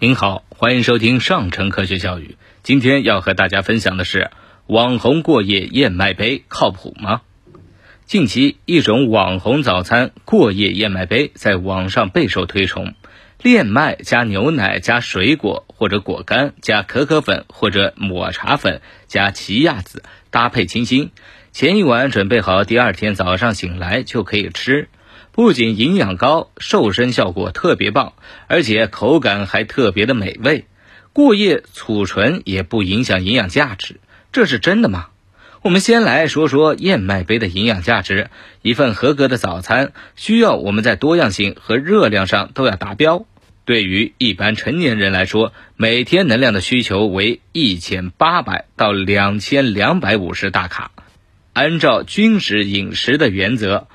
您好，欢迎收听上城科学教育。今天要和大家分享的是：网红过夜燕麦杯靠谱吗？近期，一种网红早餐——过夜燕麦杯，在网上备受推崇。炼麦加牛奶加水果或者果干加可可粉或者抹茶粉加奇亚籽，搭配清新。前一晚准备好，第二天早上醒来就可以吃。不仅营养高，瘦身效果特别棒，而且口感还特别的美味。过夜储存也不影响营养价值，这是真的吗？我们先来说说燕麦杯的营养价值。一份合格的早餐需要我们在多样性和热量上都要达标。对于一般成年人来说，每天能量的需求为一千八百到两千两百五十大卡。按照均食饮食的原则。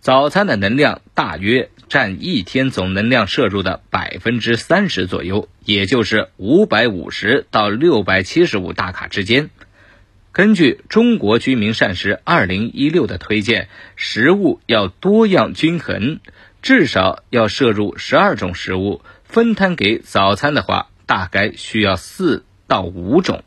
早餐的能量大约占一天总能量摄入的百分之三十左右，也就是五百五十到六百七十五大卡之间。根据中国居民膳食二零一六的推荐，食物要多样均衡，至少要摄入十二种食物。分摊给早餐的话，大概需要四到五种。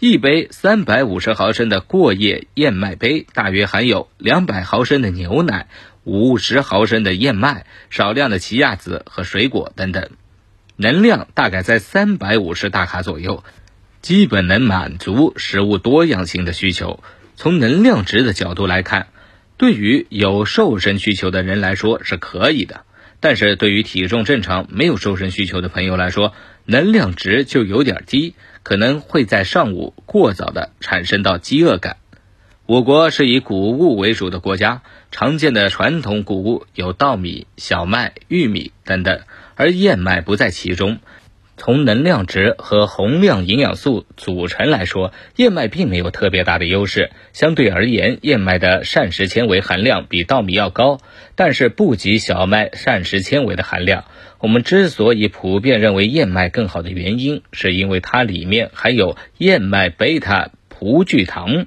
一杯三百五十毫升的过夜燕麦杯，大约含有两百毫升的牛奶、五十毫升的燕麦、少量的奇亚籽和水果等等，能量大概在三百五十大卡左右，基本能满足食物多样性的需求。从能量值的角度来看，对于有瘦身需求的人来说是可以的，但是对于体重正常、没有瘦身需求的朋友来说，能量值就有点低。可能会在上午过早的产生到饥饿感。我国是以谷物为主的国家，常见的传统谷物有稻米、小麦、玉米等等，而燕麦不在其中。从能量值和宏量营养素组成来说，燕麦并没有特别大的优势。相对而言，燕麦的膳食纤维含量比稻米要高，但是不及小麦膳食纤维的含量。我们之所以普遍认为燕麦更好的原因，是因为它里面含有燕麦贝塔葡聚糖。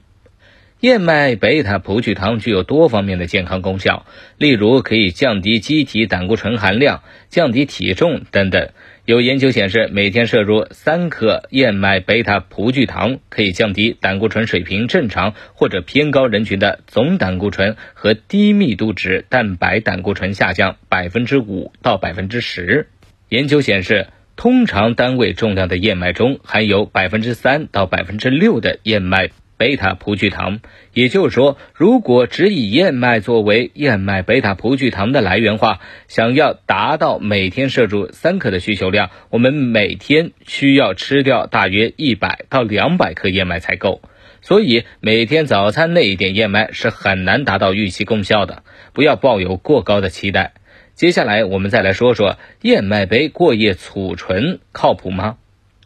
燕麦贝塔葡聚糖具有多方面的健康功效，例如可以降低机体胆固醇含量、降低体重等等。有研究显示，每天摄入三克燕麦贝塔葡聚糖，可以降低胆固醇水平正常或者偏高人群的总胆固醇和低密度脂蛋白胆固醇下降百分之五到百分之十。研究显示，通常单位重量的燕麦中含有百分之三到百分之六的燕麦。贝塔葡聚糖，也就是说，如果只以燕麦作为燕麦贝塔葡聚糖的来源话，想要达到每天摄入三克的需求量，我们每天需要吃掉大约一百到两百克燕麦才够。所以，每天早餐那一点燕麦是很难达到预期功效的，不要抱有过高的期待。接下来，我们再来说说燕麦杯过夜储存靠谱吗？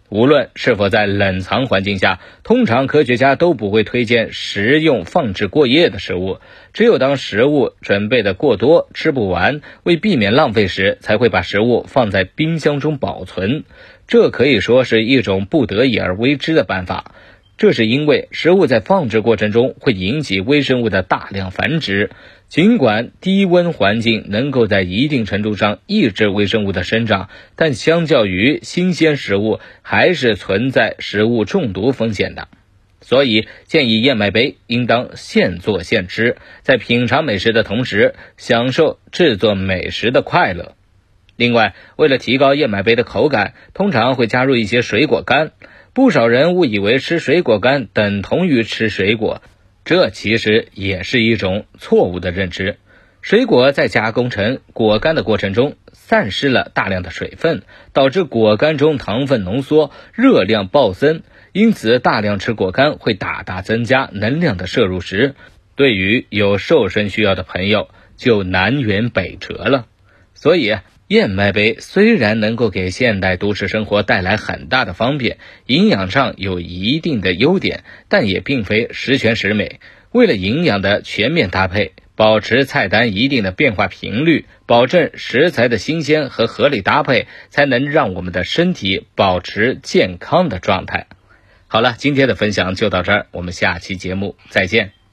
无论是否在冷藏环境下，通常科学家都不会推荐食用放置过夜的食物。只有当食物准备的过多，吃不完，为避免浪费时，才会把食物放在冰箱中保存。这可以说是一种不得已而为之的办法。这是因为食物在放置过程中会引起微生物的大量繁殖。尽管低温环境能够在一定程度上抑制微生物的生长，但相较于新鲜食物，还是存在食物中毒风险的。所以，建议燕麦杯应当现做现吃，在品尝美食的同时，享受制作美食的快乐。另外，为了提高燕麦杯的口感，通常会加入一些水果干。不少人误以为吃水果干等同于吃水果，这其实也是一种错误的认知。水果在加工成果干的过程中，散失了大量的水分，导致果干中糖分浓缩，热量暴增。因此，大量吃果干会大大增加能量的摄入时，对于有瘦身需要的朋友就南辕北辙了。所以。燕麦杯虽然能够给现代都市生活带来很大的方便，营养上有一定的优点，但也并非十全十美。为了营养的全面搭配，保持菜单一定的变化频率，保证食材的新鲜和合理搭配，才能让我们的身体保持健康的状态。好了，今天的分享就到这儿，我们下期节目再见。